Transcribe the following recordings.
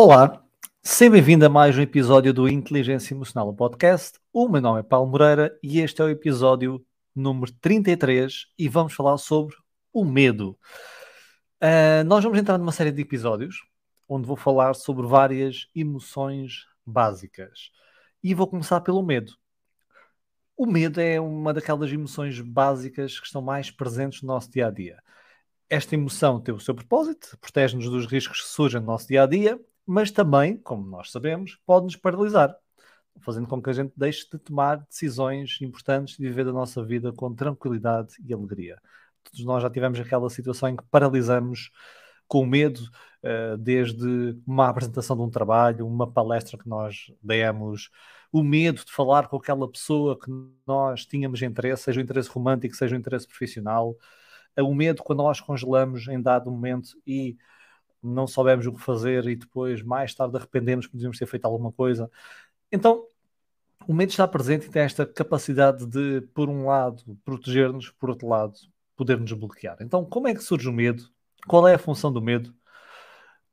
Olá, seja bem-vindo a mais um episódio do Inteligência Emocional Podcast. O meu nome é Paulo Moreira e este é o episódio número 33 e vamos falar sobre o medo. Uh, nós vamos entrar numa série de episódios onde vou falar sobre várias emoções básicas e vou começar pelo medo. O medo é uma daquelas emoções básicas que estão mais presentes no nosso dia a dia. Esta emoção tem o seu propósito, protege-nos dos riscos que surgem no nosso dia a dia mas também, como nós sabemos, pode nos paralisar, fazendo com que a gente deixe de tomar decisões importantes e viver a nossa vida com tranquilidade e alegria. Todos nós já tivemos aquela situação em que paralisamos com medo, uh, desde uma apresentação de um trabalho, uma palestra que nós demos, o medo de falar com aquela pessoa que nós tínhamos interesse, seja o interesse romântico, seja o interesse profissional, uh, o medo quando nós congelamos em dado momento e não soubemos o que fazer e depois, mais tarde, arrependemos que devíamos ter feito alguma coisa. Então, o medo está presente e tem esta capacidade de, por um lado, proteger-nos, por outro lado, poder-nos bloquear. Então, como é que surge o medo? Qual é a função do medo?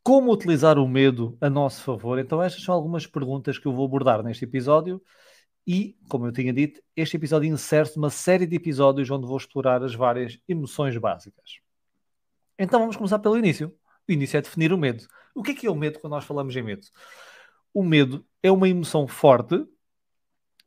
Como utilizar o medo a nosso favor? Então, estas são algumas perguntas que eu vou abordar neste episódio. E, como eu tinha dito, este episódio insere uma série de episódios onde vou explorar as várias emoções básicas. Então, vamos começar pelo início. O início é definir o medo. O que é que é o medo quando nós falamos em medo? O medo é uma emoção forte,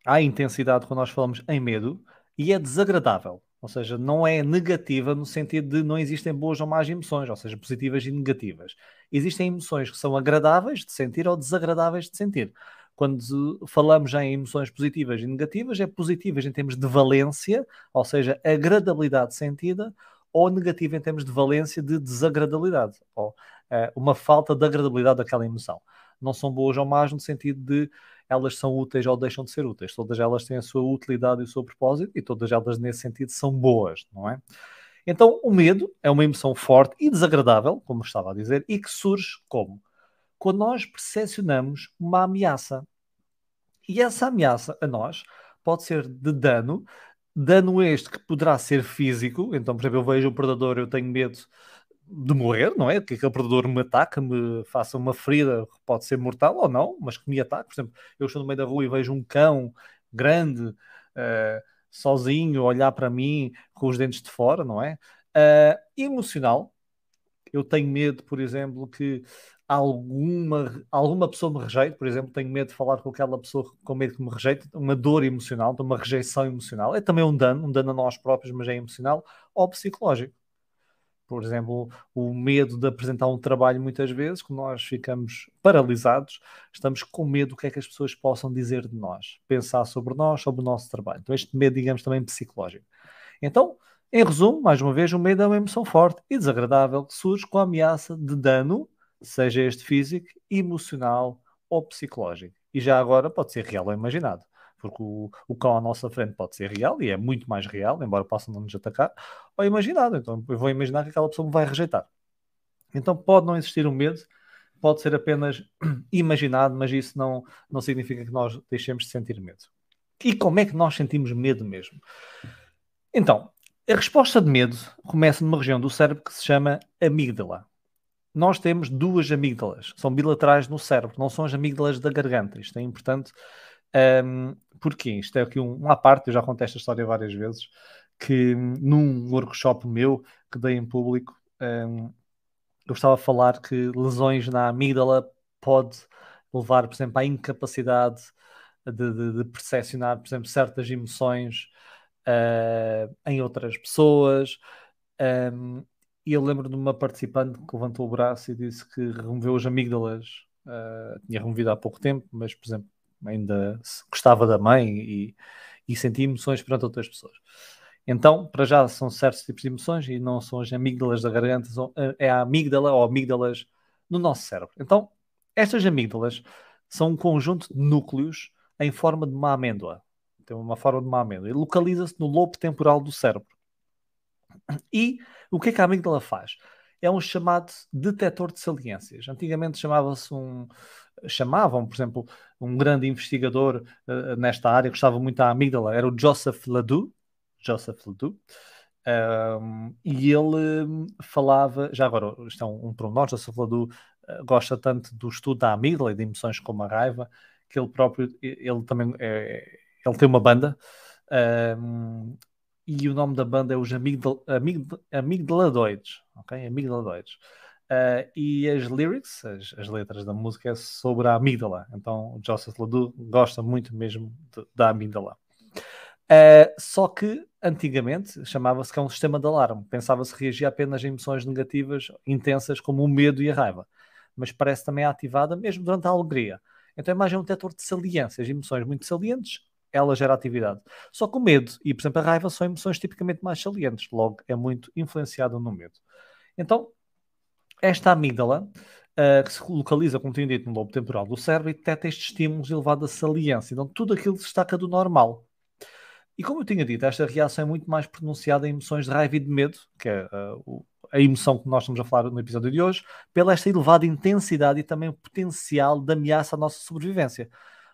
há intensidade quando nós falamos em medo, e é desagradável. Ou seja, não é negativa no sentido de não existem boas ou más emoções, ou seja, positivas e negativas. Existem emoções que são agradáveis de sentir ou desagradáveis de sentir. Quando falamos em emoções positivas e negativas, é positivas em termos de valência, ou seja, agradabilidade sentida, ou negativa em termos de valência de desagradabilidade, ou uh, uma falta de agradabilidade daquela emoção. Não são boas ou más no sentido de elas são úteis ou deixam de ser úteis. Todas elas têm a sua utilidade e o seu propósito e todas elas, nesse sentido, são boas, não é? Então, o medo é uma emoção forte e desagradável, como estava a dizer, e que surge como? Quando nós percepcionamos uma ameaça. E essa ameaça a nós pode ser de dano, dano este que poderá ser físico, então, por exemplo, eu vejo um predador, eu tenho medo de morrer, não é? Que aquele predador me ataque, me faça uma ferida, pode ser mortal ou não, mas que me ataque. Por exemplo, eu estou no meio da rua e vejo um cão grande, uh, sozinho, olhar para mim com os dentes de fora, não é? Uh, emocional, eu tenho medo, por exemplo, que alguma, alguma pessoa me rejeite, por exemplo, tenho medo de falar com aquela pessoa com medo que me rejeite, uma dor emocional, uma rejeição emocional. É também um dano, um dano a nós próprios, mas é emocional ou psicológico. Por exemplo, o medo de apresentar um trabalho muitas vezes, que nós ficamos paralisados, estamos com medo do que é que as pessoas possam dizer de nós, pensar sobre nós, sobre o nosso trabalho. Então, este medo, digamos, também psicológico. Então, em resumo, mais uma vez, o medo é uma emoção forte e desagradável que surge com a ameaça de dano, seja este físico, emocional ou psicológico. E já agora pode ser real ou imaginado, porque o, o cão à nossa frente pode ser real e é muito mais real, embora possa não nos atacar, ou imaginado. Então eu vou imaginar que aquela pessoa me vai rejeitar. Então pode não existir um medo, pode ser apenas imaginado, mas isso não, não significa que nós deixemos de sentir medo. E como é que nós sentimos medo mesmo? Então, a resposta de medo começa numa região do cérebro que se chama amígdala. Nós temos duas amígdalas, são bilaterais no cérebro, não são as amígdalas da garganta. Isto é importante. Um, porquê? Isto é aqui um, uma parte, eu já contei esta história várias vezes, que num workshop meu que dei em público, um, eu estava a falar que lesões na amígdala pode levar, por exemplo, à incapacidade de, de, de percepcionar, por exemplo, certas emoções uh, em outras pessoas. Um, e eu lembro de uma participante que levantou o braço e disse que removeu as amígdalas, uh, tinha removido há pouco tempo, mas, por exemplo, ainda gostava da mãe e, e sentia emoções perante outras pessoas. Então, para já, são certos tipos de emoções e não são as amígdalas da garganta, são, eh, é a amígdala ou amígdalas no nosso cérebro. Então, estas amígdalas são um conjunto de núcleos em forma de uma amêndoa tem uma forma de uma amêndoa, e localiza-se no lobo temporal do cérebro. E o que é que a amígdala faz? É um chamado detector de saliências. Antigamente chamava-se um. Chamavam, por exemplo, um grande investigador uh, nesta área, gostava muito da amígdala, era o Joseph Ledoux. Joseph Ledoux. Um, e ele falava, já agora, isto é um, um pronome, Joseph Ledoux uh, gosta tanto do estudo da amígdala e de emoções como a raiva, que ele próprio, ele também, é, ele tem uma banda, um, e o nome da banda é os Amigdal, ok? Amigdaladoides. Uh, e as lyrics, as, as, letras da música é sobre a amígdala. Então o Joseph Ledoux gosta muito mesmo de, da amígdala. Uh, só que antigamente chamava-se que é um sistema de alarme. Pensava-se reagir apenas a emoções negativas intensas como o medo e a raiva. Mas parece também ativada mesmo durante a alegria. Então a imagem é um detector de saliências, emoções muito salientes, ela gera atividade. Só que o medo e, por exemplo, a raiva são emoções tipicamente mais salientes, logo é muito influenciado no medo. Então, esta amígdala, uh, que se localiza, como tinha dito, no lobo temporal do cérebro, e detecta estes estímulos elevados a saliência. Então, tudo aquilo destaca do normal. E como eu tinha dito, esta reação é muito mais pronunciada em emoções de raiva e de medo, que é uh, a emoção que nós estamos a falar no episódio de hoje, pela esta elevada intensidade e também o potencial de ameaça à nossa sobrevivência.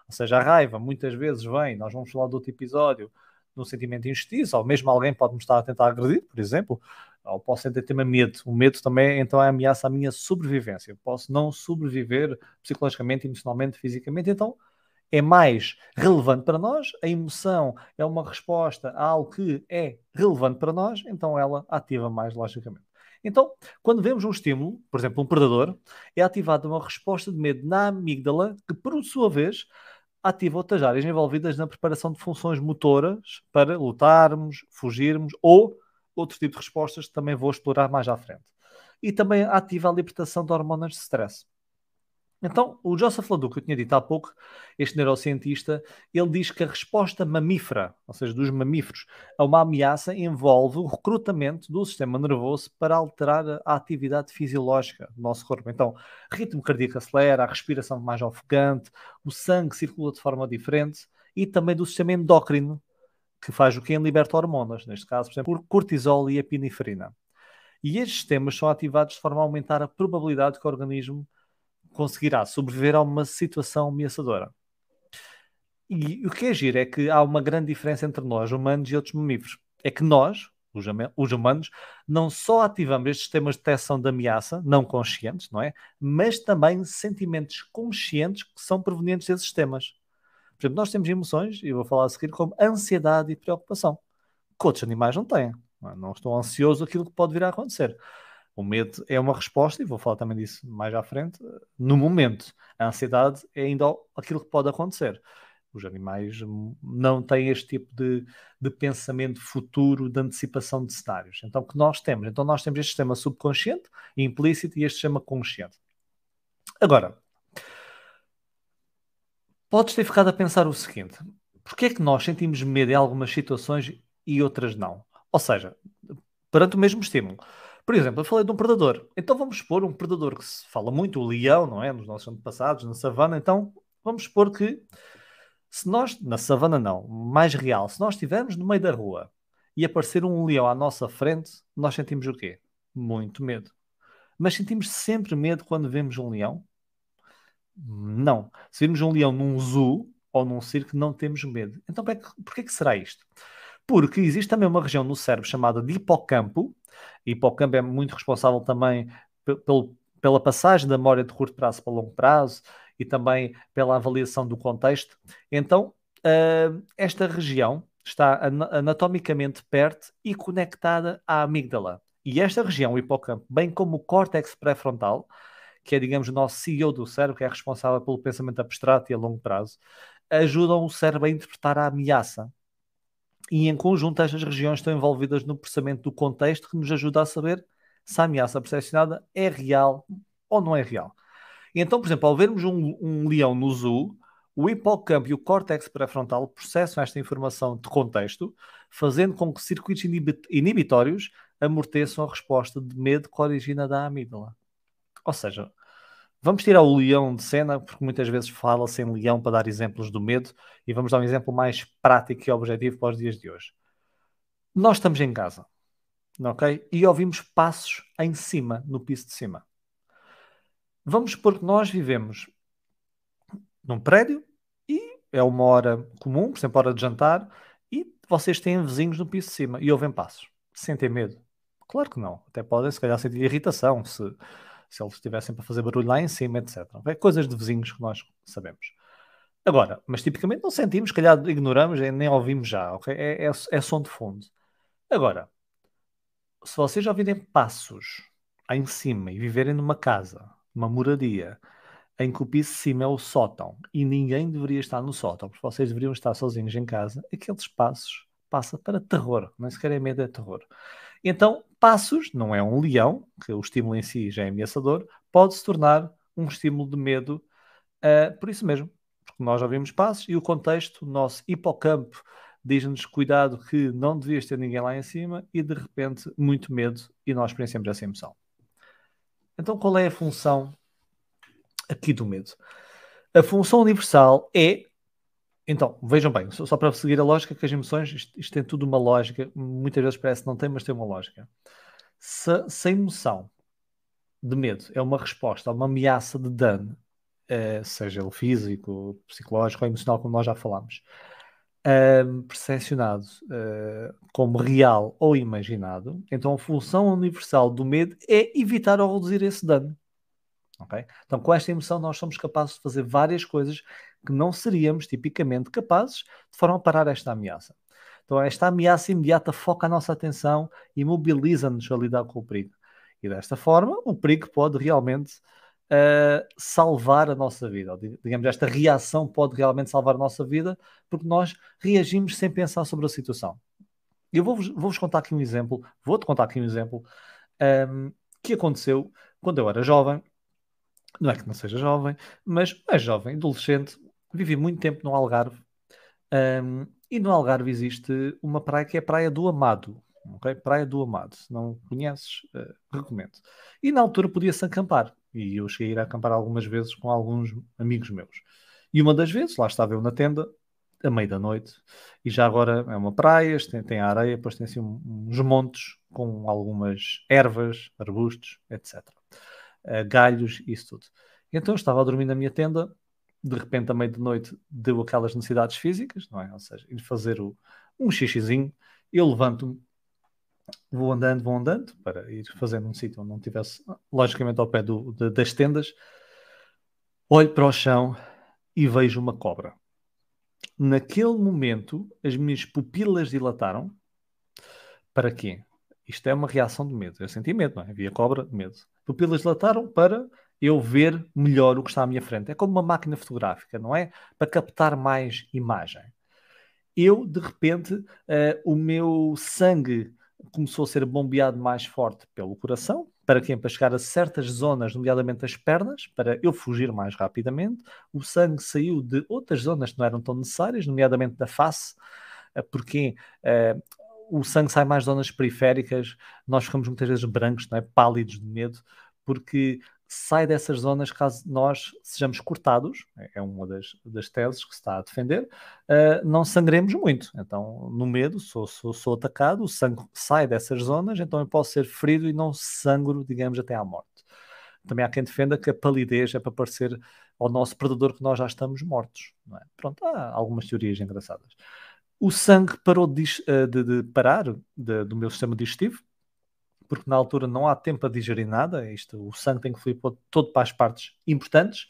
Ou seja, a raiva muitas vezes vem, nós vamos falar do outro episódio, no sentimento de injustiça, ou mesmo alguém pode me estar a tentar agredir, por exemplo, ou posso sentir ter medo. O medo também então é ameaça à minha sobrevivência. Eu posso não sobreviver psicologicamente, emocionalmente, fisicamente. Então é mais relevante para nós. A emoção é uma resposta a algo que é relevante para nós, então ela ativa mais logicamente. Então, quando vemos um estímulo, por exemplo, um predador, é ativada uma resposta de medo na amígdala, que por sua vez ativa outras áreas envolvidas na preparação de funções motoras para lutarmos, fugirmos ou outro tipo de respostas que também vou explorar mais à frente. E também ativa a libertação de hormonas de stress. Então, o Joseph Ledoux, que eu tinha dito há pouco, este neurocientista, ele diz que a resposta mamífera, ou seja, dos mamíferos, a uma ameaça envolve o recrutamento do sistema nervoso para alterar a atividade fisiológica do nosso corpo. Então, ritmo cardíaco acelera, a respiração mais ofegante, o sangue circula de forma diferente e também do sistema endócrino, que faz o que? Liberta hormonas, neste caso, por exemplo, cortisol e epinefrina. E estes sistemas são ativados de forma a aumentar a probabilidade que o organismo conseguirá sobreviver a uma situação ameaçadora. E o que é giro é que há uma grande diferença entre nós, humanos, e outros mamíferos. É que nós, os, os humanos, não só ativamos estes sistemas de detecção de ameaça, não conscientes, não é? Mas também sentimentos conscientes que são provenientes desses sistemas. Por exemplo, nós temos emoções, e vou falar a seguir, como ansiedade e preocupação, que outros animais não têm. Não, não estão ansiosos aquilo que pode vir a acontecer. O medo é uma resposta, e vou falar também disso mais à frente, no momento. A ansiedade é ainda aquilo que pode acontecer. Os animais não têm este tipo de, de pensamento futuro, de antecipação de cenários. Então, o que nós temos? Então, nós temos este sistema subconsciente, implícito, e este sistema consciente. Agora, podes ter ficado a pensar o seguinte: porquê é que nós sentimos medo em algumas situações e outras não? Ou seja, perante o mesmo estímulo. Por exemplo, eu falei de um predador. Então vamos supor um predador que se fala muito, o leão, não é? Nos nossos antepassados, na savana. Então vamos supor que se nós, na savana não, mais real, se nós estivermos no meio da rua e aparecer um leão à nossa frente, nós sentimos o quê? Muito medo. Mas sentimos sempre medo quando vemos um leão? Não. Se vemos um leão num zoo ou num circo, não temos medo. Então, por que, que será isto? Porque existe também uma região no cérebro chamada de hipocampo, hipocampo é muito responsável também pelo, pela passagem da memória de curto prazo para longo prazo e também pela avaliação do contexto. Então, uh, esta região está anatomicamente perto e conectada à amígdala. E esta região, o hipocampo, bem como o córtex pré-frontal, que é, digamos, o nosso CEO do cérebro, que é responsável pelo pensamento abstrato e a longo prazo, ajudam o cérebro a interpretar a ameaça e em conjunto estas regiões estão envolvidas no processamento do contexto que nos ajuda a saber se a ameaça percepcionada é real ou não é real. E então, por exemplo, ao vermos um, um leão no zoo, o hipocampo e o córtex pré-frontal processam esta informação de contexto, fazendo com que circuitos inibitórios amorteçam a resposta de medo que origina da amígdala. Ou seja, Vamos tirar o leão de cena, porque muitas vezes fala-se em leão para dar exemplos do medo, e vamos dar um exemplo mais prático e objetivo para os dias de hoje. Nós estamos em casa, ok? E ouvimos passos em cima, no piso de cima. Vamos supor que nós vivemos num prédio e é uma hora comum, por exemplo, hora de jantar, e vocês têm vizinhos no piso de cima e ouvem passos. Sentem medo? Claro que não. Até podem, se calhar, sentir irritação se se eles estivessem para fazer barulho lá em cima, etc. Okay? Coisas de vizinhos que nós sabemos. Agora, mas tipicamente não sentimos, se calhar ignoramos, nem ouvimos já, ok? É, é, é som de fundo. Agora, se vocês já ouvirem passos lá em cima e viverem numa casa, numa moradia, em que o piso de cima é o sótão e ninguém deveria estar no sótão, porque vocês deveriam estar sozinhos em casa, aqueles passos passa para terror, nem sequer é medo, é terror. Então, passos, não é um leão, que o estímulo em si já é ameaçador, pode se tornar um estímulo de medo uh, por isso mesmo, porque nós ouvimos passos e o contexto, o nosso hipocampo diz-nos cuidado que não devias ter ninguém lá em cima e de repente muito medo e nós experienciamos essa emoção. Então, qual é a função aqui do medo? A função universal é. Então, vejam bem, só, só para seguir a lógica que as emoções, isto, isto, tem tudo uma lógica, muitas vezes parece que não tem, mas tem uma lógica. Se, se a emoção de medo é uma resposta a uma ameaça de dano, eh, seja ele físico, psicológico ou emocional, como nós já falámos, um, percepcionado uh, como real ou imaginado, então a função universal do medo é evitar ou reduzir esse dano. Okay? Então, com esta emoção, nós somos capazes de fazer várias coisas que não seríamos tipicamente capazes de forma a parar esta ameaça. Então, esta ameaça imediata foca a nossa atenção e mobiliza-nos a lidar com o perigo. E desta forma, o perigo pode realmente uh, salvar a nossa vida. Digamos, esta reação pode realmente salvar a nossa vida porque nós reagimos sem pensar sobre a situação. Eu vou-vos vou contar aqui um exemplo, vou-te contar aqui um exemplo um, que aconteceu quando eu era jovem. Não é que não seja jovem, mas é jovem, adolescente. Vivi muito tempo no Algarve. Um, e no Algarve existe uma praia que é a Praia do Amado. Okay? Praia do Amado. Se não conheces, uh, recomendo. E na altura podia-se acampar. E eu cheguei a ir acampar algumas vezes com alguns amigos meus. E uma das vezes, lá estava eu na tenda, a meio da noite, e já agora é uma praia, tem, tem a areia, depois tem assim uns montes com algumas ervas, arbustos, etc. Uh, eh, galhos, isso tudo. Então eu estava a dormir na minha tenda, de repente, à meia da noite, deu aquelas necessidades físicas, não é? Ou seja, ir fazer o, um xixizinho, eu levanto-me, vou andando, vou andando, para ir fazendo um sítio onde não tivesse, logicamente, ao pé do, de, das tendas. Olho para o chão e vejo uma cobra. Naquele momento, as minhas pupilas dilataram. Para quê? Isto é uma reação de medo. Eu senti medo, não é? Havia cobra, medo. Pupilas dilataram para eu ver melhor o que está à minha frente. É como uma máquina fotográfica, não é? Para captar mais imagem. Eu, de repente, uh, o meu sangue começou a ser bombeado mais forte pelo coração. Para quem? Para chegar a certas zonas, nomeadamente as pernas, para eu fugir mais rapidamente. O sangue saiu de outras zonas que não eram tão necessárias, nomeadamente da face, eh, porque uh, o sangue sai mais de zonas periféricas, nós ficamos muitas vezes brancos, não é? pálidos de medo, porque sai dessas zonas caso nós sejamos cortados, é uma das, das teses que se está a defender, uh, não sangremos muito. Então, no medo, sou, sou, sou atacado, o sangue sai dessas zonas, então eu posso ser ferido e não sangro, digamos, até à morte. Também há quem defenda que a palidez é para parecer ao nosso predador que nós já estamos mortos. É? Pronto, há algumas teorias engraçadas. O sangue parou de, ah, de, de parar de, do meu sistema digestivo, porque na altura não há tempo a digerir nada, isto, o sangue tem que fluir todo para as partes importantes.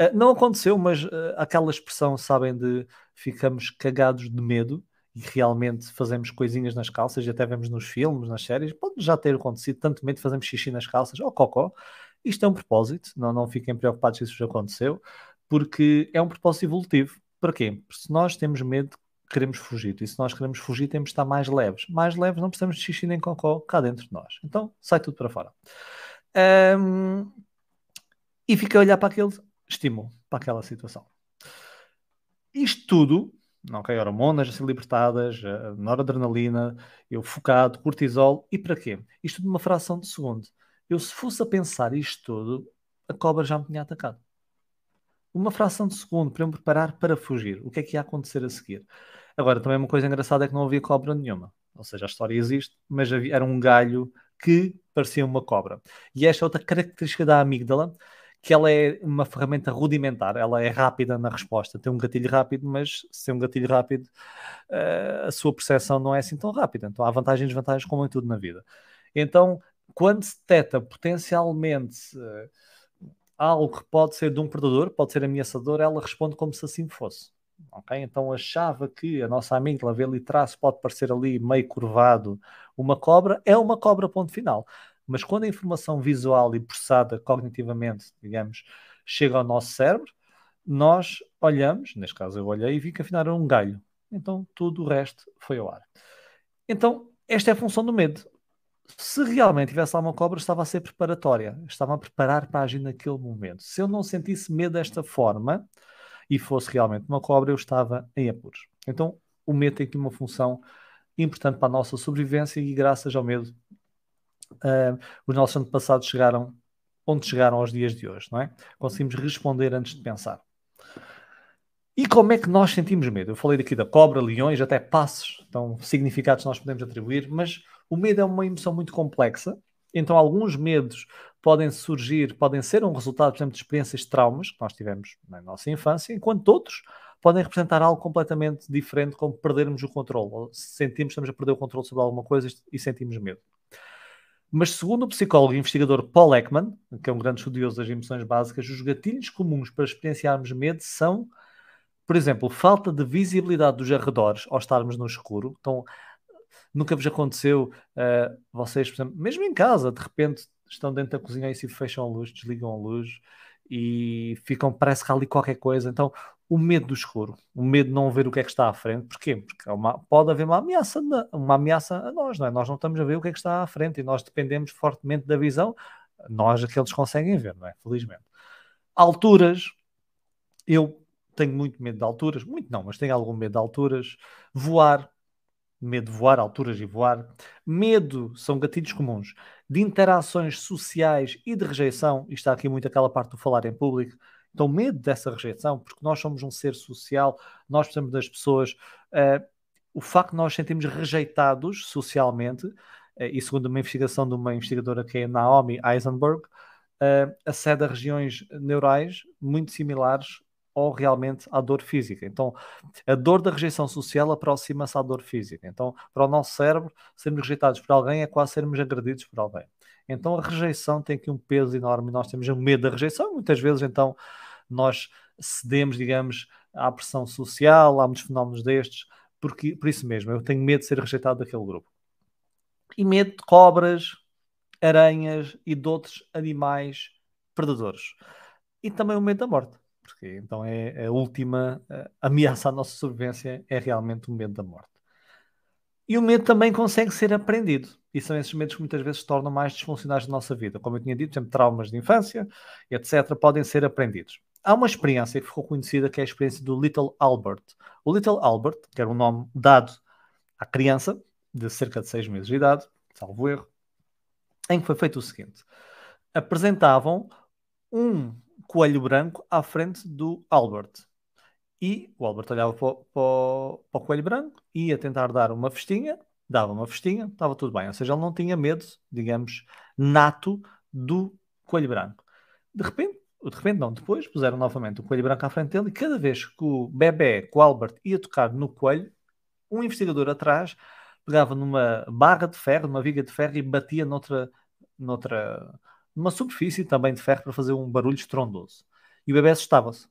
Uh, não aconteceu, mas uh, aquela expressão, sabem, de ficamos cagados de medo e realmente fazemos coisinhas nas calças, e até vemos nos filmes, nas séries, pode já ter acontecido, tanto medo fazemos xixi nas calças, ou cocó. Isto é um propósito, não, não fiquem preocupados se isso já aconteceu, porque é um propósito evolutivo. Para quê? Porque se nós temos medo queremos fugir. E se nós queremos fugir, temos de estar mais leves. Mais leves, não precisamos de xixi nem cocó cá dentro de nós. Então, sai tudo para fora. Um, e fica a olhar para aquele estímulo, para aquela situação. Isto tudo, ok, hormonas a ser libertadas, noradrenalina, eu focado, cortisol, e para quê? Isto de uma fração de segundo. Eu, se fosse a pensar isto tudo, a cobra já me tinha atacado. Uma fração de segundo para eu me preparar para fugir. O que é que ia acontecer a seguir? Agora, também uma coisa engraçada é que não havia cobra nenhuma. Ou seja, a história existe, mas havia, era um galho que parecia uma cobra. E esta é outra característica da amígdala, que ela é uma ferramenta rudimentar, ela é rápida na resposta, tem um gatilho rápido, mas se tem um gatilho rápido, uh, a sua percepção não é assim tão rápida. Então há vantagens e desvantagens como em tudo na vida. Então, quando se detecta potencialmente uh, algo que pode ser de um predador, pode ser ameaçador, ela responde como se assim fosse. Então achava que a nossa amígdala vê ali traço, pode parecer ali meio curvado uma cobra, é uma cobra ponto final. Mas quando a informação visual e processada cognitivamente, digamos, chega ao nosso cérebro, nós olhamos, neste caso eu olhei e vi que afinal era um galho. Então tudo o resto foi ao ar. Então, esta é a função do medo. Se realmente tivesse lá uma cobra, estava a ser preparatória, estava a preparar para agir naquele momento. Se eu não sentisse medo desta forma e fosse realmente uma cobra, eu estava em apuros. Então, o medo tem aqui uma função importante para a nossa sobrevivência e, graças ao medo, uh, os nossos antepassados chegaram onde chegaram aos dias de hoje, não é? Conseguimos responder antes de pensar. E como é que nós sentimos medo? Eu falei daqui da cobra, leões, até passos, então significados nós podemos atribuir, mas o medo é uma emoção muito complexa, então alguns medos podem surgir, podem ser um resultado, por exemplo, de experiências de traumas que nós tivemos na nossa infância, enquanto outros podem representar algo completamente diferente, como perdermos o controle, ou sentimos que estamos a perder o controle sobre alguma coisa e sentimos medo. Mas segundo o psicólogo e investigador Paul Ekman, que é um grande estudioso das emoções básicas, os gatilhos comuns para experienciarmos medo são por exemplo, falta de visibilidade dos arredores ao estarmos no escuro. Então, nunca vos aconteceu, uh, vocês, por exemplo, mesmo em casa, de repente estão dentro da cozinha e se fecham a luz, desligam a luz e ficam, parece que há ali qualquer coisa. Então, o medo do escuro, o medo de não ver o que é que está à frente. Porquê? Porque é uma, pode haver uma ameaça, uma ameaça a nós, não é? Nós não estamos a ver o que é que está à frente e nós dependemos fortemente da visão. Nós, aqueles conseguem ver, não é? Felizmente. Alturas, eu tenho muito medo de alturas, muito não, mas tenho algum medo de alturas. Voar, medo de voar, alturas e voar. Medo são gatilhos comuns de interações sociais e de rejeição. E está aqui muito aquela parte do falar em público. Então, medo dessa rejeição, porque nós somos um ser social, nós precisamos das pessoas. Uh, o facto de nós sentirmos rejeitados socialmente, uh, e segundo uma investigação de uma investigadora que é Naomi Eisenberg, uh, acede a regiões neurais muito similares ou realmente à dor física. Então, a dor da rejeição social aproxima-se à dor física. Então, para o nosso cérebro, sermos rejeitados por alguém é quase sermos agredidos por alguém. Então, a rejeição tem aqui um peso enorme. Nós temos um medo da rejeição. Muitas vezes, então, nós cedemos, digamos, à pressão social, há muitos fenómenos destes, porque, por isso mesmo, eu tenho medo de ser rejeitado daquele grupo. E medo de cobras, aranhas e de outros animais predadores. E também o medo da morte porque então é a última ameaça à nossa sobrevivência é realmente o medo da morte. E o medo também consegue ser aprendido. E são esses medos que muitas vezes se tornam mais disfuncionais na nossa vida. Como eu tinha dito, exemplo, traumas de infância, etc., podem ser aprendidos. Há uma experiência que ficou conhecida que é a experiência do Little Albert. O Little Albert, que era um nome dado à criança de cerca de seis meses de idade, salvo erro, em que foi feito o seguinte: apresentavam um coelho branco à frente do Albert. E o Albert olhava para o, para, para o, coelho branco, ia tentar dar uma festinha, dava uma festinha, estava tudo bem. Ou seja, ele não tinha medo, digamos, nato do coelho branco. De repente, de repente não, depois puseram novamente o coelho branco à frente dele e cada vez que o bebê, que o Albert, ia tocar no coelho, um investigador atrás pegava numa barra de ferro, numa viga de ferro e batia noutra, noutra, numa superfície também de ferro para fazer um barulho estrondoso. E o bebê assustava-se.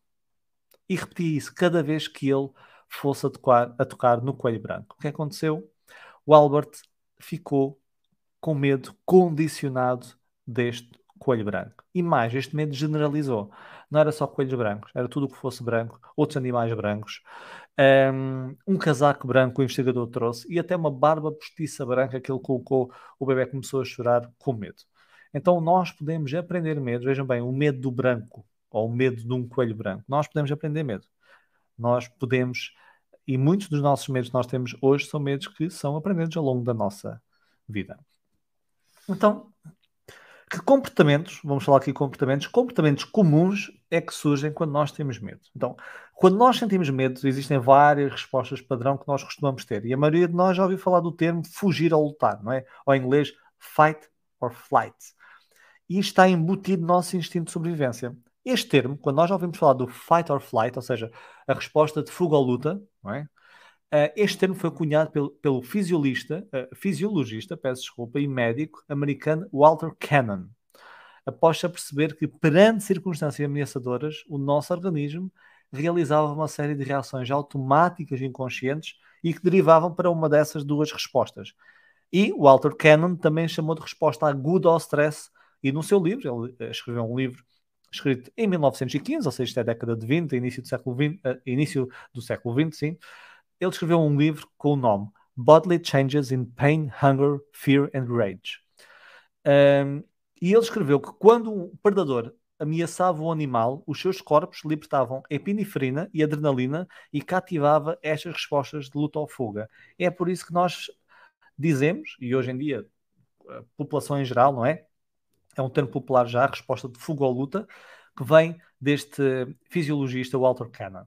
E repetia isso cada vez que ele fosse tocar, a tocar no coelho branco. O que aconteceu? O Albert ficou com medo condicionado deste coelho branco. E mais, este medo generalizou. Não era só coelhos brancos, era tudo o que fosse branco, outros animais brancos, um, um casaco branco o investigador trouxe e até uma barba postiça branca que ele colocou. O bebê começou a chorar com medo. Então nós podemos aprender medo. Vejam bem, o medo do branco ou o medo de um coelho branco. Nós podemos aprender medo. Nós podemos, e muitos dos nossos medos que nós temos hoje são medos que são aprendidos ao longo da nossa vida. Então, que comportamentos, vamos falar aqui comportamentos, comportamentos comuns é que surgem quando nós temos medo. Então, quando nós sentimos medo, existem várias respostas padrão que nós costumamos ter. E a maioria de nós já ouviu falar do termo fugir ou lutar, não é? Ou em inglês, fight or flight e está embutido no nosso instinto de sobrevivência. Este termo, quando nós já ouvimos falar do fight or flight, ou seja, a resposta de fuga ou luta, é? Uh, este termo foi cunhado pelo, pelo fisiologista, uh, fisiologista, peço desculpa, e médico americano Walter Cannon, após a perceber que, perante circunstâncias ameaçadoras, o nosso organismo realizava uma série de reações automáticas e inconscientes e que derivavam para uma dessas duas respostas. E Walter Cannon também chamou de resposta aguda ao stress, e no seu livro, ele eh, escreveu um livro escrito em 1915, ou seja, isto é década de 20, início do século 20, uh, eh, início do século 20, sim. Ele escreveu um livro com o nome Bodily Changes in Pain, Hunger, Fear and Rage. Um, e ele escreveu que quando um predador ameaçava o animal, os seus corpos libertavam epinefrina e adrenalina e cativava estas respostas de luta ou fuga. É por isso que nós dizemos, e hoje em dia a população em geral, não é? É um termo popular já, a resposta de fuga ou luta, que vem deste fisiologista Walter Cannon.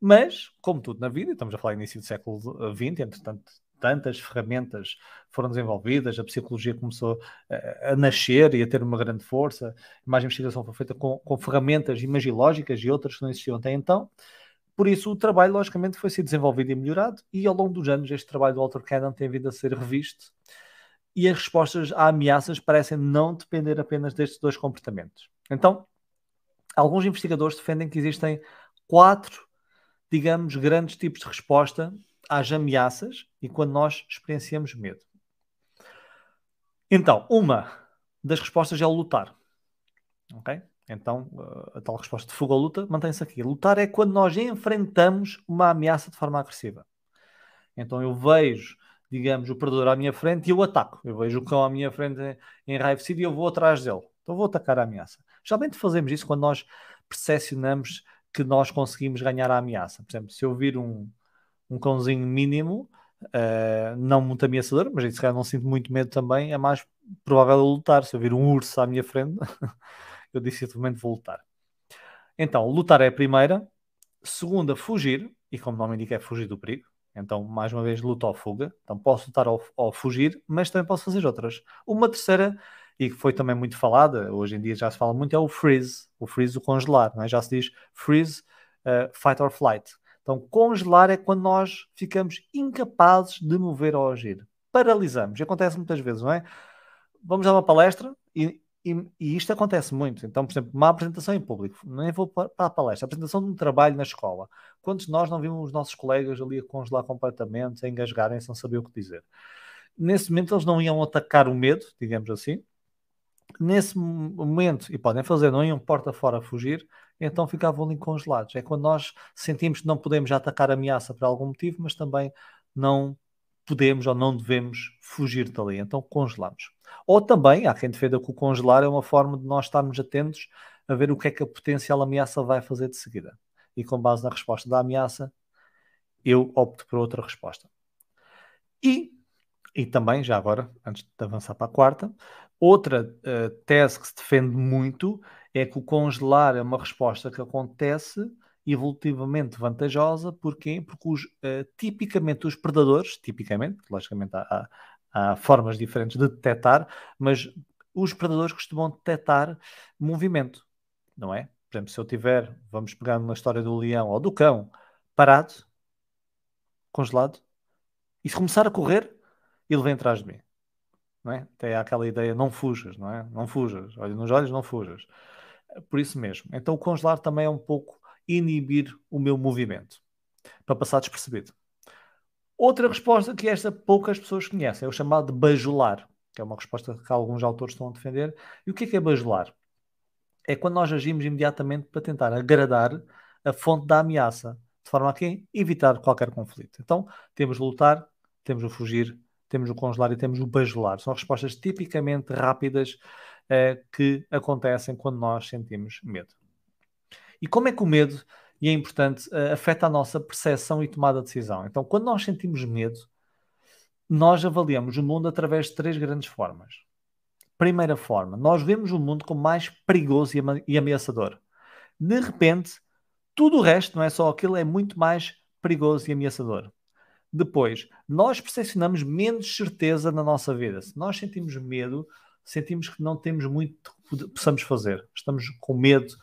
Mas, como tudo na vida, estamos a falar início do século XX, entretanto, tantas ferramentas foram desenvolvidas, a psicologia começou a, a nascer e a ter uma grande força, mais investigação foi feita com, com ferramentas imagilógicas e outras que não existiam até então. Por isso, o trabalho, logicamente, foi ser desenvolvido e melhorado, e ao longo dos anos, este trabalho do Walter Cannon tem vindo a ser revisto, e as respostas a ameaças parecem não depender apenas destes dois comportamentos. Então, alguns investigadores defendem que existem quatro, digamos, grandes tipos de resposta às ameaças e quando nós experienciamos medo. Então, uma das respostas é o lutar. Ok? Então, eh, a tal resposta de fuga ou luta mantém-se aqui. Lutar é quando nós enfrentamos uma ameaça de forma agressiva. Então, eu vejo, digamos, o predador à minha frente e eu ataco. Eu vejo o cão à minha frente enraivecido e eu vou atrás dele. Então, vou atacar a ameaça. Geralmente fazemos isso quando nós percepcionamos que nós conseguimos ganhar a ameaça. Por exemplo, se eu vir um, um cãozinho mínimo, uh, não muito ameaçador, mas se calhar não sinto muito medo também, é mais provável eu lutar. Se eu vir um urso à minha frente, eu dificilmente vou lutar. Então, lutar é a primeira. Segunda, fugir, e como o nome indica, é fugir do perigo. Então, mais uma vez, luta ou fuga. Então, posso lutar ou, ou fugir, mas também posso fazer outras. Uma terceira, e que foi também muito falada, hoje em dia já se fala muito, é o freeze. O freeze, o congelar. Não é? Já se diz freeze, uh, fight or flight. Então, congelar é quando nós ficamos incapazes de mover ou agir. Paralisamos. E acontece muitas vezes, não é? Vamos dar uma palestra e, e, e, isto acontece muito. Então, por exemplo, uma apresentação em público, nem vou para a palestra, apresentação de um trabalho na escola. Quantos de nós não vimos os nossos colegas ali a congelar completamente, a engasgarem sem saber o que dizer? Nesse momento, eles não iam atacar o medo, digamos assim. Nesse momento, e podem fazer, não iam porta fora fugir, então ficavam ali congelados. É quando nós sentimos que não podemos atacar a ameaça por algum motivo, mas também não podemos ou não devemos fugir dali, então congelamos. Ou também, há quem defenda que o congelar é uma forma de nós estarmos atentos a ver o que é que a potencial ameaça vai fazer de seguida. E com base na resposta da ameaça, eu opto por outra resposta. E, e também, já agora, antes de avançar para a quarta, outra uh, tese que se defende muito é que o congelar é uma resposta que acontece evolutivamente vantajosa, porquê? Porque os, uh, tipicamente os predadores, tipicamente, logicamente há, há, há, formas diferentes de detectar, mas os predadores costumam detectar movimento, não é? Por exemplo, se eu tiver, vamos pegar uma história do leão ou do cão, parado, congelado, e se começar a correr, ele vem atrás de mim. Não é? Tem aquela ideia, não fujas, não é? Não fujas, olha nos olhos, não fujas. Por isso mesmo. Então o congelar também é um pouco inibir o meu movimento, para passar despercebido. Outra resposta que esta poucas pessoas conhecem é o chamado de bajular, que é uma resposta que alguns autores estão a defender. E o que é, que é bajular? É quando nós agimos imediatamente para tentar agradar a fonte da ameaça, de forma a quem evitar qualquer conflito. Então, temos o lutar, temos o fugir, temos o congelar e temos o bajular. São respostas tipicamente rápidas uh, que acontecem quando nós sentimos medo. E como é que o medo, e é importante, uh, afeta a nossa percepção e tomada de decisão? Então, quando nós sentimos medo, nós avaliamos o mundo através de três grandes formas. Primeira forma, nós vemos o mundo como mais perigoso e ameaçador. De repente, tudo o resto, não é só aquilo, é muito mais perigoso e ameaçador. Depois, nós percepcionamos menos certeza na nossa vida. Se nós sentimos medo, sentimos que não temos muito que possamos fazer. Estamos com medo,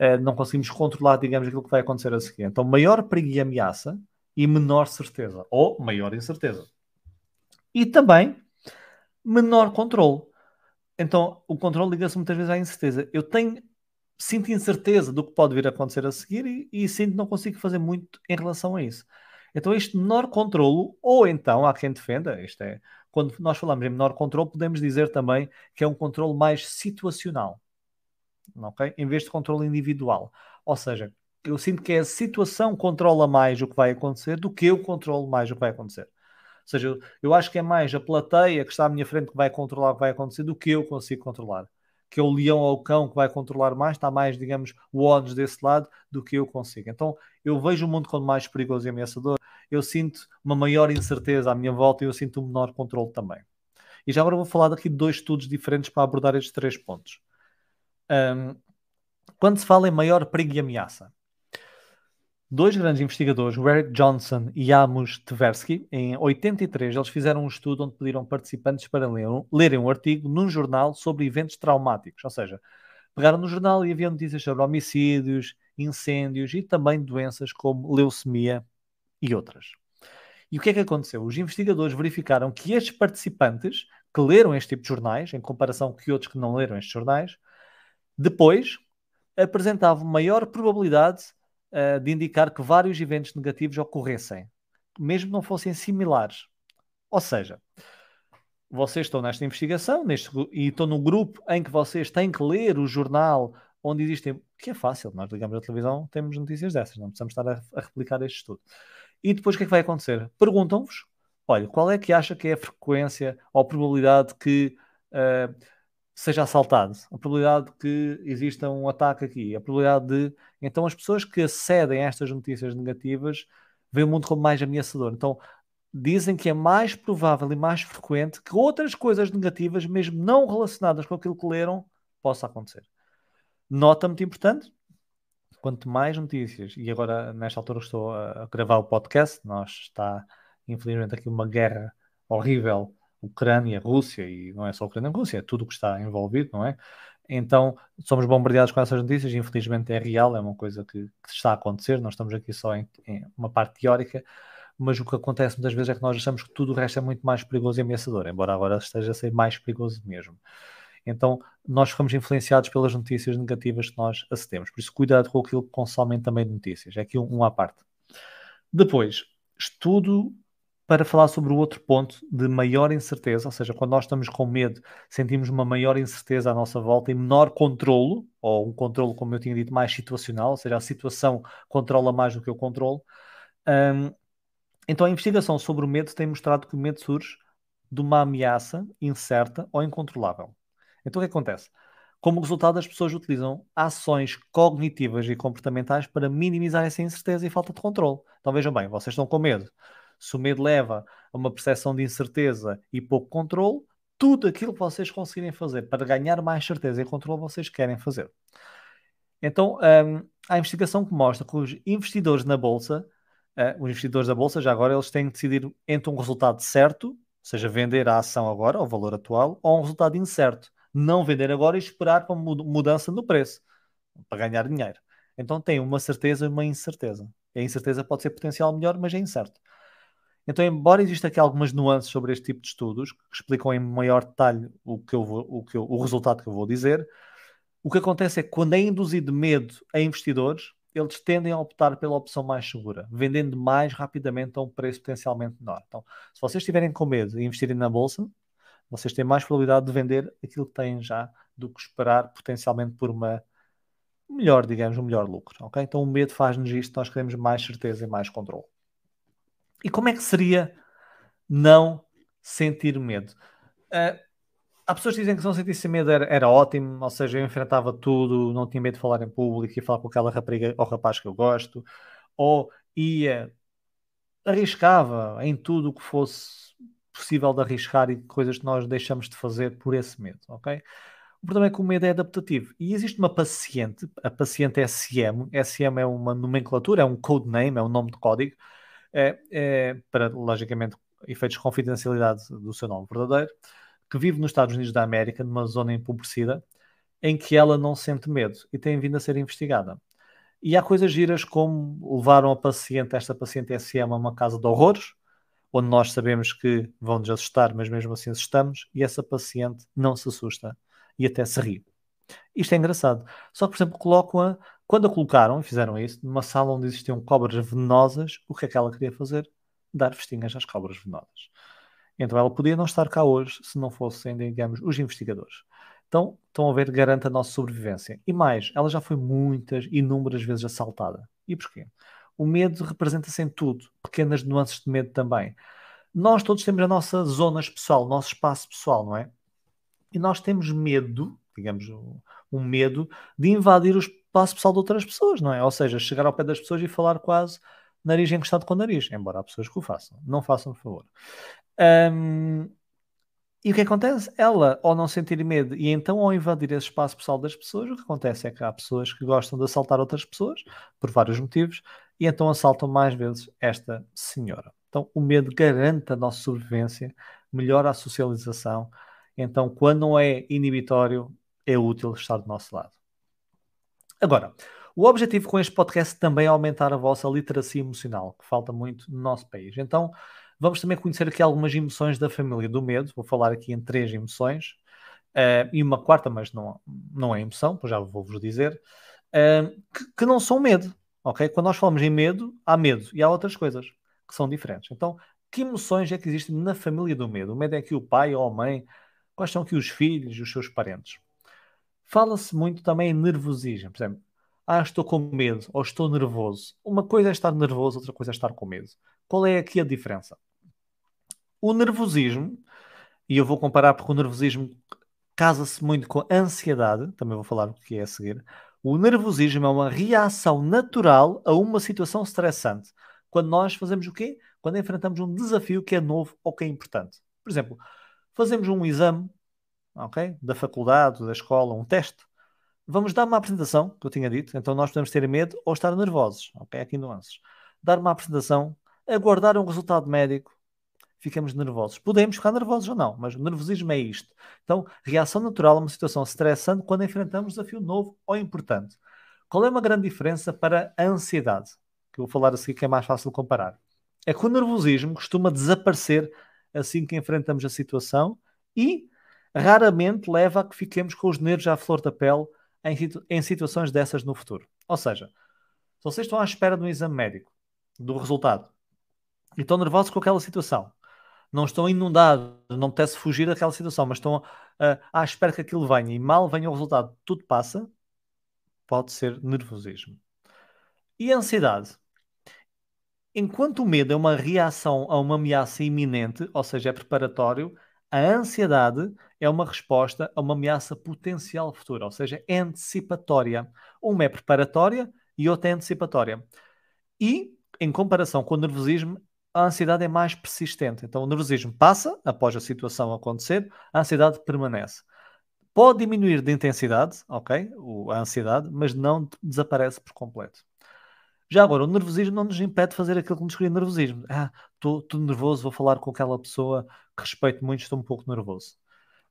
uh, não conseguimos controlar, digamos, aquilo que vai acontecer a seguir. Então, maior perigo e ameaça, e menor certeza, ou maior incerteza. E também menor controle. Então, o controle liga-se muitas vezes à incerteza. Eu tenho, sinto incerteza do que pode vir a acontecer a seguir e, e sinto não consigo fazer muito em relação a isso. Então, este menor controlo, ou então, há quem defenda, isto é, quando nós falamos em menor controle, podemos dizer também que é um controle mais situacional, Em vez de controle individual. Ou seja, eu sinto que a situação controla mais o que vai acontecer do que eu controlo mais o que vai acontecer. Ou seja, eu acho que é mais a plateia que está à minha frente que vai controlar o que vai acontecer do que eu consigo controlar. Que é o leão ou o cão que vai controlar mais, está mais, digamos, o ónus desse lado do que eu consigo. Então, eu vejo o mundo como mais perigoso e ameaçador, eu sinto uma maior incerteza à minha volta e eu sinto um menor controle também. E já agora vou falar daqui de dois estudos diferentes para abordar estes três pontos. Um, quando se fala em maior perigo e ameaça, Dois grandes investigadores, Eric Johnson e Amos Tversky, em 83, eles fizeram um estudo onde pediram participantes para lerem um artigo num jornal sobre eventos traumáticos. Ou seja, pegaram no jornal e havia notícias sobre homicídios, incêndios e também doenças como leucemia e outras. E o que é que aconteceu? Os investigadores verificaram que estes participantes que leram este tipo de jornais, em comparação com outros que não leram estes jornais, depois apresentavam maior probabilidade uh, de indicar que vários eventos negativos ocorressem, mesmo não fossem similares. Ou seja, vocês estão nesta investigação neste, e estão no grupo em que vocês têm que ler o jornal onde existem, que é fácil, nós ligamos a televisão, temos notícias dessas, não precisamos estar a, a replicar este estudo. E depois o que é que vai acontecer? Perguntam-vos, olha, qual é que acha que é a frequência ou probabilidade que uh, seja assaltado, a probabilidade de que exista um ataque aqui, a probabilidade de. Então, as pessoas que acedem a estas notícias negativas veem o mundo como mais ameaçador. Então, dizem que é mais provável e mais frequente que outras coisas negativas, mesmo não relacionadas com aquilo que leram, possa acontecer. Nota muito importante: quanto mais notícias, e agora nesta altura estou a gravar o podcast, nós está infelizmente aqui uma guerra horrível Ucrânia, Rússia, e não é só Ucrânia e Rússia, é tudo o que está envolvido, não é? Então, somos bombardeados com essas notícias, infelizmente é real, é uma coisa que, que está a acontecer, nós estamos aqui só em, em, uma parte teórica, mas o que acontece muitas vezes é que nós achamos que tudo o resto é muito mais perigoso e ameaçador, embora agora esteja a ser mais perigoso mesmo. Então, nós ficamos influenciados pelas notícias negativas que nós acedemos. Por isso, cuidado com aquilo que consomem também de notícias. É aqui um, um à parte. Depois, estudo para falar sobre o outro ponto de maior incerteza, ou seja, quando nós estamos com medo, sentimos uma maior incerteza à nossa volta e menor controlo, ou um controlo, como eu tinha dito, mais situacional, ou seja, a situação controla mais do que o controlo. Um, então, a investigação sobre o medo tem mostrado que o medo surge de uma ameaça incerta ou incontrolável. Então, o que acontece? Como resultado, as pessoas utilizam ações cognitivas e comportamentais para minimizar essa incerteza e falta de controle. Então, vejam bem, vocês estão com medo se o medo leva a uma percepção de incerteza e pouco controle, tudo aquilo que vocês conseguirem fazer para ganhar mais certeza e controle, vocês querem fazer. Então, um, há investigação que mostra que os investidores na Bolsa, uh, os investidores da Bolsa, já agora, eles têm que decidir entre um resultado certo, ou seja, vender a ação agora, ao valor atual, ou um resultado incerto. Não vender agora e esperar para uma mudança no preço, para ganhar dinheiro. Então, tem uma certeza e uma incerteza. A incerteza pode ser potencial melhor, mas é incerto. Então, embora exista aqui algumas nuances sobre este tipo de estudos, que explicam em maior detalhe o, que eu vou, o, que eu, o resultado que eu vou dizer, o que acontece é que quando é induzido medo a investidores, eles tendem a optar pela opção mais segura, vendendo mais rapidamente a um preço potencialmente menor. Então, se vocês estiverem com medo e investirem na bolsa, vocês têm mais probabilidade de vender aquilo que têm já do que esperar potencialmente por uma melhor, digamos, um melhor lucro. ok? Então, o medo faz-nos isto, nós queremos mais certeza e mais controle. E como é que seria não sentir medo? Uh, há pessoas que dizem que se não sentisse medo era, era, ótimo, ou seja, eu enfrentava tudo, não tinha medo de falar em público e falar com aquela rapariga ou rapaz que eu gosto, ou ia, arriscava em tudo o que fosse possível de arriscar e coisas que nós deixamos de fazer por esse medo, ok? O problema é que o medo é adaptativo. E existe uma paciente, a paciente SM, SM é uma nomenclatura, é um code name, é um nome de código, é, é, para, logicamente, efeitos de confidencialidade do seu nome verdadeiro, que vive nos Estados Unidos da América, numa zona empobrecida, em que ela não sente medo e tem vindo a ser investigada. E há coisas giras como levaram a paciente, esta paciente SM, a uma casa de horrores, onde nós sabemos que vão nos assustar, mas mesmo assim assustamos, e essa paciente não se assusta e até se ri. Isto é engraçado. Só que, por exemplo, colocam-a, quando a colocaram e fizeram isso, numa sala onde existiam cobras venenosas, o que é que ela queria fazer? Dar festinhas às cobras venenosas. Então ela podia não estar cá hoje se não fossem, digamos, os investigadores. Então, estão a ver, garante a nossa sobrevivência. E mais, ela já foi muitas, inúmeras vezes assaltada. E porquê? O medo representa-se em tudo, pequenas nuances de medo também. Nós todos temos a nossa zona pessoal, o nosso espaço pessoal, não é? E nós temos medo, digamos, um medo de invadir o espaço pessoal de outras pessoas, não é? Ou seja, chegar ao pé das pessoas e falar quase nariz encostado com nariz, embora há pessoas que o façam. Não façam, por favor. Um, e o que acontece? Ela, ao não sentir medo e então ao invadir esse espaço pessoal das pessoas, o que acontece é que há pessoas que gostam de assaltar outras pessoas, por vários motivos, e então assaltam mais vezes esta senhora. Então, o medo garante a nossa sobrevivência, melhora a socialização. Então, quando não é inibitório, é útil estar do nosso lado. Agora, o objetivo com este podcast também é aumentar a vossa literacia emocional, que falta muito no nosso país. Então, Vamos também conhecer aqui algumas emoções da família do medo. Vou falar aqui em três emoções. Uh, e uma quarta, mas não, não é emoção, pois já vou-vos dizer, uh, que, que, não são medo, ok? Quando nós falamos em medo, há medo e há outras coisas que são diferentes. Então, que emoções é que existem na família do medo? O medo é que o pai ou a mãe, quais são aqui os filhos os seus parentes? Fala-se muito também em nervosismo, por exemplo, ah, estou com medo ou estou nervoso. Uma coisa é estar nervoso, outra coisa é estar com medo. Qual é aqui a diferença? O nervosismo, e eu vou comparar porque o nervosismo casa-se muito com a ansiedade, também vou falar o que é a seguir. O nervosismo é uma reação natural a uma situação estressante. Quando nós fazemos o quê? Quando enfrentamos um desafio que é novo ou que é importante. Por exemplo, fazemos um exame, ok? Da faculdade, da escola, um teste. Vamos dar uma apresentação, que eu tinha dito, então nós podemos ter medo ou estar nervosos, ok? Aqui nuances. Dar uma apresentação, aguardar um resultado médico, ficamos nervosos. Podemos ficar nervosos ou não, mas o nervosismo é isto. Então, reação natural a uma situação estressante quando enfrentamos um desafio novo ou importante. Qual é uma grande diferença para a ansiedade? Que eu vou falar a seguir que é mais fácil de comparar. É que o nervosismo costuma desaparecer assim que enfrentamos a situação e raramente leva a que fiquemos com os nervos à flor da pele em, situ em situações dessas no futuro. Ou seja, se vocês estão à espera de um exame médico, do resultado, e estão nervosos com aquela situação, não estão inundados, não apetece fugir daquela situação, mas estão uh, à espera que aquilo venha e mal venha o resultado, tudo passa, pode ser nervosismo. E ansiedade? Enquanto o medo é uma reação a uma ameaça iminente, ou seja, é preparatório, a ansiedade é uma resposta a uma ameaça potencial futura, ou seja, é antecipatória. Uma é preparatória e outra é antecipatória. E, em comparação com o nervosismo, a ansiedade é mais persistente. Então, o nervosismo passa após a situação acontecer, a ansiedade permanece. Pode diminuir de intensidade, ok? A ansiedade, mas não desaparece por completo. Já agora, o nervosismo não nos impede de fazer aquilo que nos cria nervosismo. Ah, estou nervoso, vou falar com aquela pessoa que respeito muito, estou um pouco nervoso.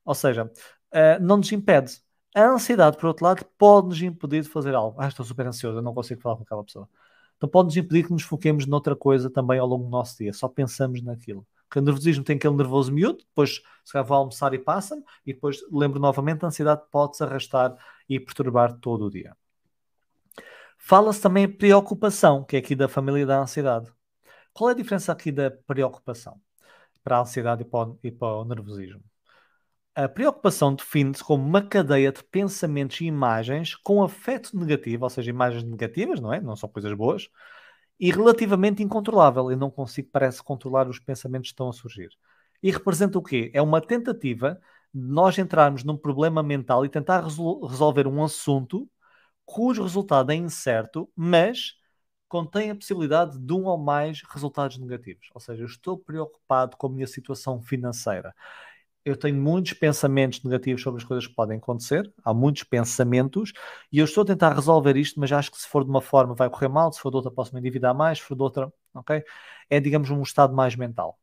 Ou seja, uh, não nos impede. A ansiedade, por outro lado, pode nos impedir de fazer algo. Ah, estou super ansioso, eu não consigo falar com aquela pessoa. Então pode-nos impedir que nos foquemos noutra coisa também ao longo do nosso dia, só pensamos naquilo. Porque o nervosismo tem aquele nervoso miúdo, depois se calhar vou almoçar e passa-me, e depois lembro novamente, a ansiedade pode-se arrastar e perturbar todo o dia. Fala-se também em preocupação, que é aqui da família da ansiedade. Qual é a diferença aqui da preocupação para a ansiedade e para o, e para o nervosismo? A preocupação define-se como uma cadeia de pensamentos e imagens com afeto negativo, ou seja, imagens negativas, não é? Não são coisas boas, e relativamente incontrolável. Eu não consigo, parece, controlar os pensamentos que estão a surgir. E representa o quê? É uma tentativa de nós entrarmos num problema mental e tentar resol resolver um assunto cujo resultado é incerto, mas contém a possibilidade de um ou mais resultados negativos. Ou seja, eu estou preocupado com a minha situação financeira eu tenho muitos pensamentos negativos sobre as coisas que podem acontecer, há muitos pensamentos, e eu estou a tentar resolver isto, mas acho que se for de uma forma vai correr mal, se for de outra posso me endividar mais, se for de outra, ok? É, digamos, um estado mais mental.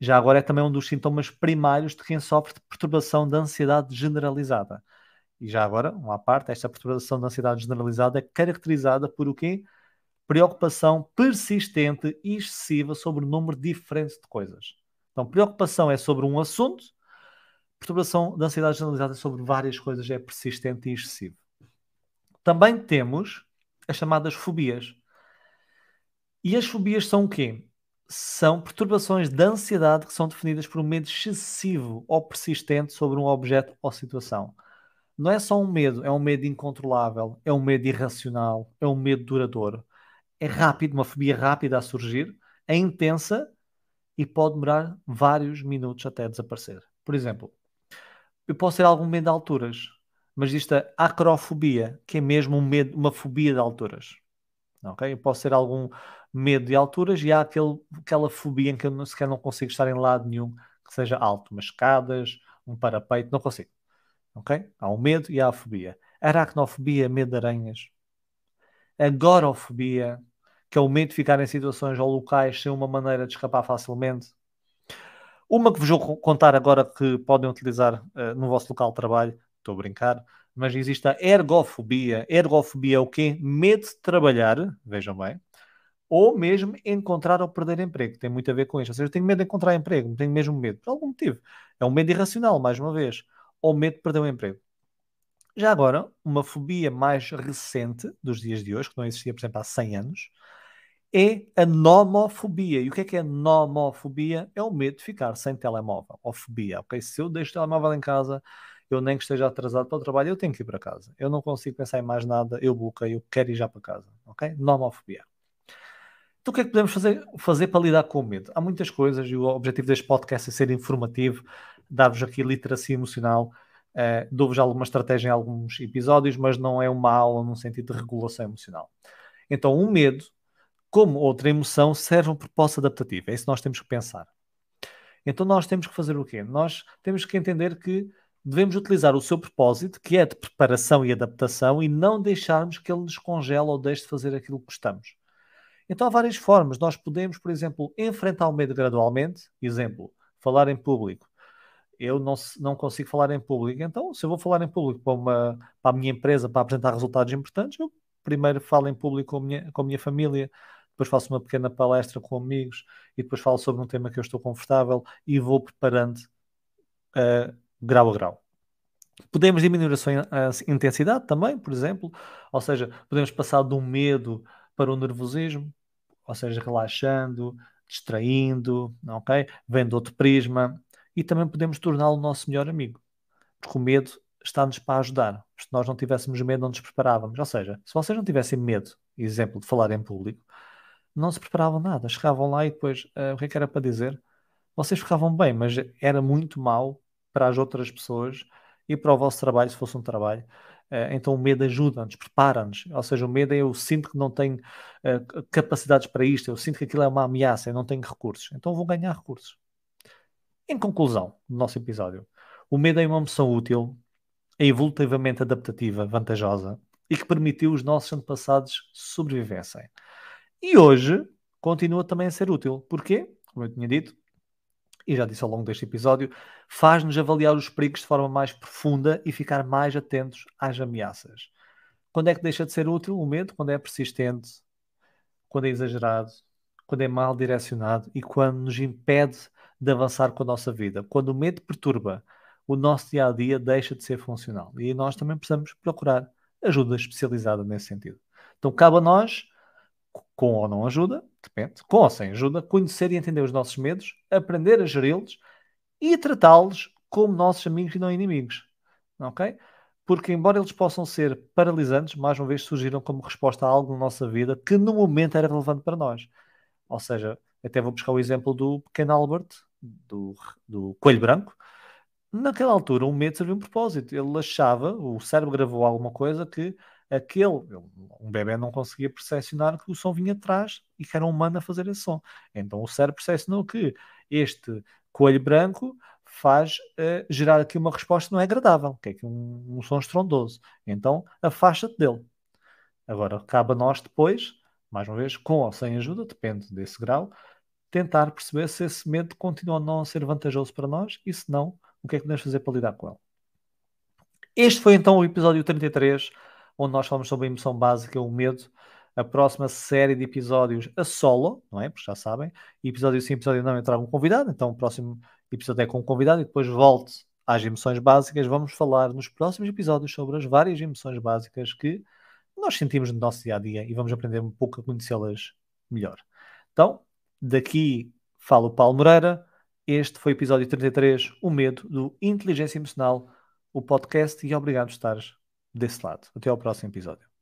Já agora é também um dos sintomas primários de quem sofre de perturbação da ansiedade generalizada. E já agora, uma parte, esta perturbação da ansiedade generalizada é caracterizada por o quê? Preocupação persistente e excessiva sobre um número diferente de coisas. Então, preocupação é sobre um assunto, perturbação da ansiedade generalizada é sobre várias coisas, é persistente e excessivo. Também temos as chamadas fobias. E as fobias são o quê? São perturbações da ansiedade que são definidas por um medo excessivo ou persistente sobre um objeto ou situação. Não é só um medo, é um medo incontrolável, é um medo irracional, é um medo duradouro. É rápido, uma fobia rápida a surgir, é intensa e pode demorar vários minutos até desaparecer. Por exemplo, eu posso ter algum medo de alturas, mas isto é acrofobia, que é mesmo um medo, uma fobia de alturas. Ok? Eu posso ter algum medo de alturas e há aquele, aquela fobia em que eu sequer não consigo estar em lado nenhum que seja alto, umas escadas, um parapeito, não consigo. Ok? Há o medo e há a fobia. Aracnofobia, medo de aranhas. Agorofobia, que é o medo de ficar em situações ou locais sem uma maneira de escapar facilmente. Uma que vos vou contar agora que podem utilizar uh, no vosso local de trabalho, estou a brincar, mas existe a ergofobia. Ergofobia é o quê? Medo de trabalhar, vejam bem, ou mesmo encontrar ou perder emprego. Tem muito a ver com isso. Ou seja, eu tenho medo de encontrar emprego, tenho mesmo medo, por algum motivo. É um medo irracional, mais uma vez ou medo de perder o emprego. Já agora, uma fobia mais recente dos dias de hoje, que não existia, por exemplo, há 100 anos, é a nomofobia. E o que é que é nomofobia? É o medo de ficar sem telemóvel, ou fobia, ok? Se eu deixo o telemóvel em casa, eu nem que esteja atrasado para o trabalho, eu tenho que ir para casa. Eu não consigo pensar em mais nada, eu bloqueio, eu quero ir já para casa, ok? Nomofobia. Então, o que é que podemos fazer, fazer para lidar com o medo? Há muitas coisas e o objetivo deste podcast é ser informativo, dar-vos aqui literacia emocional. Uh, Dou-vos alguma estratégia em alguns episódios, mas não é uma aula num sentido de regulação emocional. Então, o um medo, como outra emoção, serve um propósito adaptativo. É isso que nós temos que pensar. Então, nós temos que fazer o quê? Nós temos que entender que devemos utilizar o seu propósito, que é de preparação e adaptação, e não deixarmos que ele nos congele ou deixe de fazer aquilo que gostamos. Então há várias formas. Nós podemos, por exemplo, enfrentar o medo gradualmente. Exemplo, falar em público. Eu não, não consigo falar em público. Então, se eu vou falar em público para, uma, para a minha empresa para apresentar resultados importantes, eu primeiro falo em público com a minha, com a minha família, depois faço uma pequena palestra com amigos e depois falo sobre um tema que eu estou confortável e vou preparando uh, grau a grau. Podemos diminuir a sua intensidade também, por exemplo, ou seja, podemos passar um medo para o nervosismo, ou seja, relaxando, distraindo, ok? Vendo outro prisma e também podemos torná-lo nosso melhor amigo, porque o medo está-nos para ajudar. Se nós não tivéssemos medo, não nos preparávamos. Ou seja, se vocês não tivessem medo, exemplo, de falar em público, não se preparavam nada. Chegavam lá e depois, uh, o que é que era para dizer? Vocês ficavam bem, mas era muito mal para as outras pessoas e para o vosso trabalho, se fosse um trabalho. Eh, então o medo ajuda-nos, prepara-nos. Ou seja, o medo é eu sinto que não tenho uh, capacidades para isto, eu sinto que aquilo é uma ameaça, eu não tenho recursos. Então vou ganhar recursos. Em conclusão do nosso episódio, o medo é uma emoção útil, é evolutivamente adaptativa, vantajosa e que permitiu os nossos antepassados sobrevivessem. E hoje continua também a ser útil. Porquê? Como eu tinha dito, e já disse ao longo deste episódio, faz-nos avaliar os perigos de forma mais profunda e ficar mais atentos às ameaças. Quando é que deixa de ser útil o medo? Quando é persistente, quando é exagerado, quando é mal direcionado e quando nos impede de avançar com a nossa vida. Quando o medo perturba o nosso dia a dia, deixa de ser funcional. E nós também precisamos procurar ajuda especializada nesse sentido. Então, cabe a nós com ou não ajuda, depende, com ou sem ajuda, conhecer e entender os nossos medos, aprender a geri-los e tratá-los como nossos amigos e não inimigos. Ok? Porque, embora eles possam ser paralisantes, mais uma vez surgiram como resposta a algo na nossa vida que no momento era relevante para nós. Ou seja, até vou buscar o exemplo do pequeno Albert, do, do coelho branco. Naquela altura, o medo serviu um propósito. Ele achava, o cérebro gravou alguma coisa que aquele, um bebê não conseguia percepcionar que o som vinha atrás e que era um humano a fazer esse som. Então o cérebro percepcionou que este coelho branco faz uh, gerar aqui uma resposta não é agradável, que é um, um som estrondoso. Então afasta-te dele. Agora, cabe a nós depois, mais uma vez, com ou sem ajuda, depende desse grau, tentar perceber se esse medo continua a não ser vantajoso para nós e se não, o que é que podemos fazer para lidar com ele. Este foi então o episódio 33, onde nós falamos sobre a emoção básica, o medo. A próxima série de episódios a solo, não é? Porque já sabem, episódio sim, episódio não entrar um convidado, então o próximo episódio é com um convidado e depois volte às emoções básicas. Vamos falar nos próximos episódios sobre as várias emoções básicas que nós sentimos no nosso dia a dia e vamos aprender um pouco a conhecê-las melhor. Então, daqui fala o Paulo Moreira. Este foi o episódio 33, O Medo do Inteligência Emocional, o podcast, e obrigado por estares desse lado. Até ao próximo episódio.